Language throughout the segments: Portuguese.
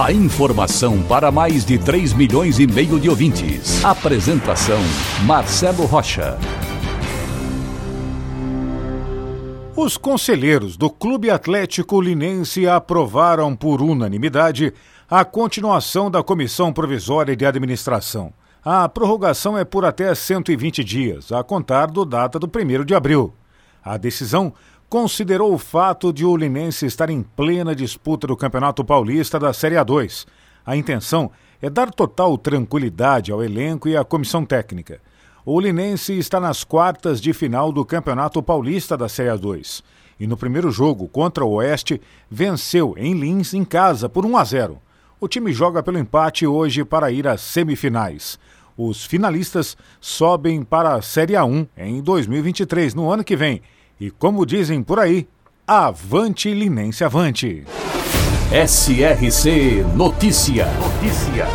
A informação para mais de 3 milhões e meio de ouvintes. Apresentação Marcelo Rocha. Os conselheiros do Clube Atlético Linense aprovaram por unanimidade a continuação da Comissão Provisória de Administração. A prorrogação é por até 120 dias, a contar do data do 1 de abril. A decisão considerou o fato de o Linense estar em plena disputa do Campeonato Paulista da Série A2. A intenção é dar total tranquilidade ao elenco e à comissão técnica. O Linense está nas quartas de final do Campeonato Paulista da Série A2 e no primeiro jogo contra o Oeste venceu em Lins em casa por 1 a 0. O time joga pelo empate hoje para ir às semifinais. Os finalistas sobem para a Série A1 em 2023, no ano que vem. E como dizem por aí, avante Linense avante. SRC Notícia. Notícia.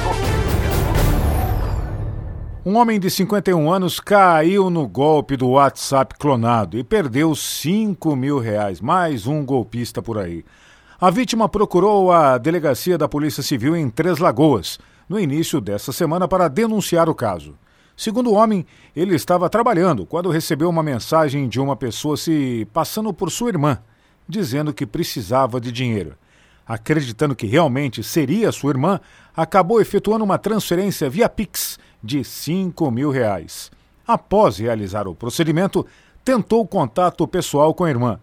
Um homem de 51 anos caiu no golpe do WhatsApp clonado e perdeu 5 mil reais. Mais um golpista por aí. A vítima procurou a delegacia da Polícia Civil em Três Lagoas no início dessa semana para denunciar o caso. Segundo o homem, ele estava trabalhando quando recebeu uma mensagem de uma pessoa se passando por sua irmã, dizendo que precisava de dinheiro. Acreditando que realmente seria sua irmã, acabou efetuando uma transferência via Pix de 5 mil reais. Após realizar o procedimento, tentou contato pessoal com a irmã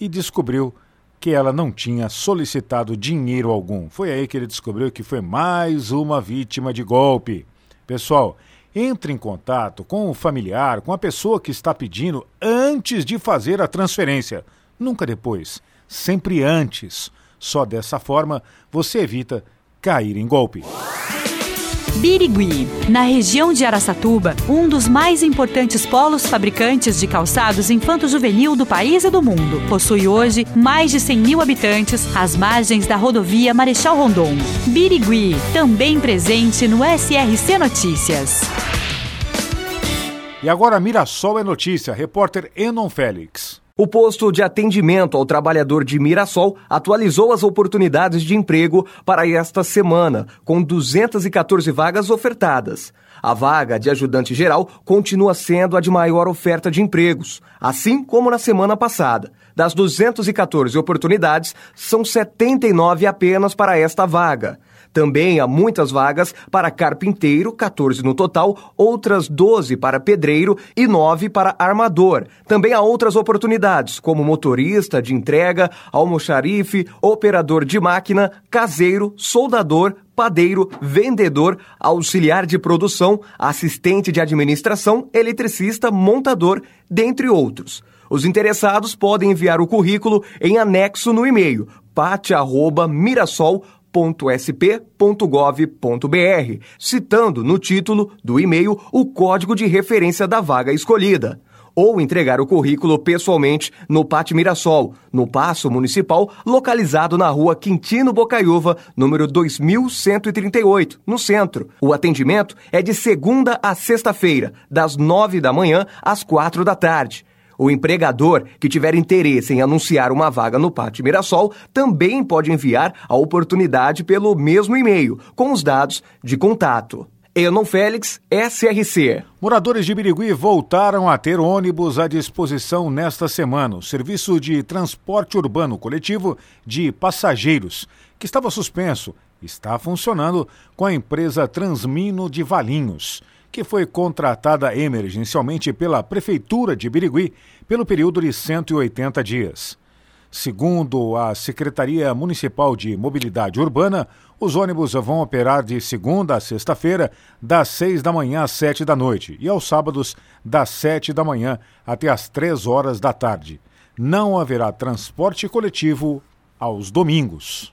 e descobriu que ela não tinha solicitado dinheiro algum. Foi aí que ele descobriu que foi mais uma vítima de golpe. Pessoal, entre em contato com o familiar, com a pessoa que está pedindo antes de fazer a transferência. Nunca depois, sempre antes. Só dessa forma você evita cair em golpe. Birigui, na região de Araçatuba, um dos mais importantes polos fabricantes de calçados infanto-juvenil do país e do mundo. Possui hoje mais de 100 mil habitantes às margens da rodovia Marechal Rondon. Birigui, também presente no SRC Notícias. E agora Mirassol é notícia, repórter Enon Félix. O posto de atendimento ao trabalhador de Mirassol atualizou as oportunidades de emprego para esta semana, com 214 vagas ofertadas. A vaga de ajudante geral continua sendo a de maior oferta de empregos, assim como na semana passada. Das 214 oportunidades, são 79 apenas para esta vaga. Também há muitas vagas para carpinteiro, 14 no total, outras 12 para pedreiro e 9 para armador. Também há outras oportunidades, como motorista de entrega, almoxarife, operador de máquina, caseiro, soldador, padeiro, vendedor, auxiliar de produção, assistente de administração, eletricista, montador, dentre outros. Os interessados podem enviar o currículo em anexo no e-mail pate@mirassol.com sp.gov.br, citando no título do e-mail o código de referência da vaga escolhida. Ou entregar o currículo pessoalmente no Pátio Mirassol, no Paço Municipal, localizado na rua Quintino Bocaiúva, número 2138, no centro. O atendimento é de segunda a sexta-feira, das nove da manhã às quatro da tarde. O empregador que tiver interesse em anunciar uma vaga no Pátio Mirassol também pode enviar a oportunidade pelo mesmo e-mail, com os dados de contato. Enon Félix, SRC. Moradores de Birigui voltaram a ter ônibus à disposição nesta semana. O serviço de transporte urbano coletivo de passageiros, que estava suspenso, está funcionando com a empresa Transmino de Valinhos que foi contratada emergencialmente pela Prefeitura de Birigui pelo período de 180 dias. Segundo a Secretaria Municipal de Mobilidade Urbana, os ônibus vão operar de segunda a sexta-feira, das seis da manhã às sete da noite, e aos sábados, das sete da manhã até às três horas da tarde. Não haverá transporte coletivo aos domingos.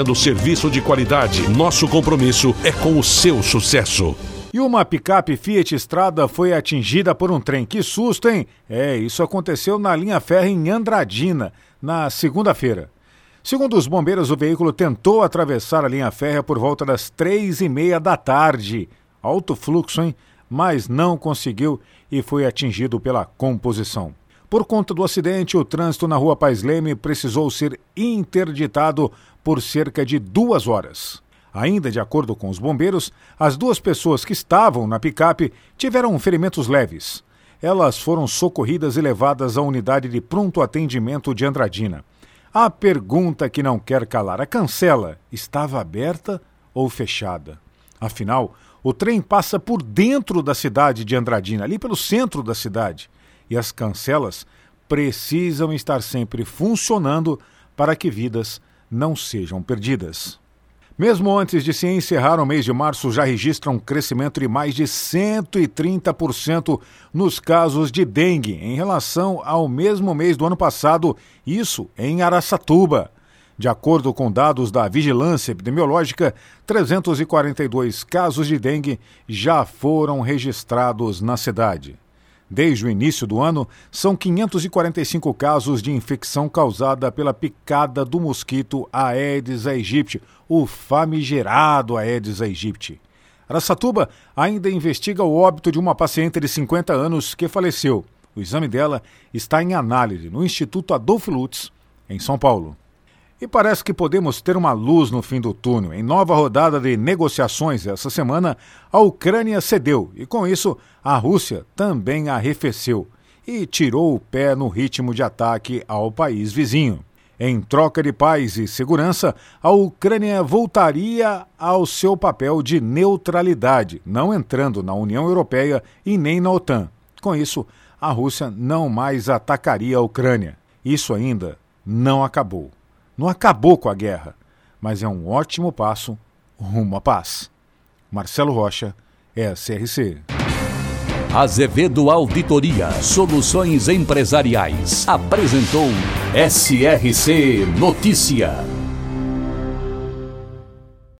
oferecendo serviço de qualidade. Nosso compromisso é com o seu sucesso. E uma picape Fiat Estrada foi atingida por um trem. Que susto, hein? É, isso aconteceu na linha férrea em Andradina, na segunda-feira. Segundo os bombeiros, o veículo tentou atravessar a linha férrea por volta das três e meia da tarde. Alto fluxo, hein? Mas não conseguiu e foi atingido pela composição. Por conta do acidente, o trânsito na rua Pais Leme precisou ser interditado por cerca de duas horas. Ainda de acordo com os bombeiros, as duas pessoas que estavam na picape tiveram ferimentos leves. Elas foram socorridas e levadas à unidade de pronto atendimento de Andradina. A pergunta que não quer calar: a cancela estava aberta ou fechada? Afinal, o trem passa por dentro da cidade de Andradina, ali pelo centro da cidade e as cancelas precisam estar sempre funcionando para que vidas não sejam perdidas. Mesmo antes de se encerrar o mês de março, já registra um crescimento de mais de 130% nos casos de dengue em relação ao mesmo mês do ano passado, isso em Araçatuba. De acordo com dados da Vigilância Epidemiológica, 342 casos de dengue já foram registrados na cidade. Desde o início do ano, são 545 casos de infecção causada pela picada do mosquito Aedes aegypti, o famigerado Aedes aegypti. Aracatuba ainda investiga o óbito de uma paciente de 50 anos que faleceu. O exame dela está em análise no Instituto Adolfo Lutz, em São Paulo. E parece que podemos ter uma luz no fim do túnel. Em nova rodada de negociações essa semana, a Ucrânia cedeu e, com isso, a Rússia também arrefeceu e tirou o pé no ritmo de ataque ao país vizinho. Em troca de paz e segurança, a Ucrânia voltaria ao seu papel de neutralidade, não entrando na União Europeia e nem na OTAN. Com isso, a Rússia não mais atacaria a Ucrânia. Isso ainda não acabou. Não acabou com a guerra, mas é um ótimo passo rumo à paz. Marcelo Rocha, SRC. Azevedo Auditoria Soluções Empresariais apresentou SRC Notícia.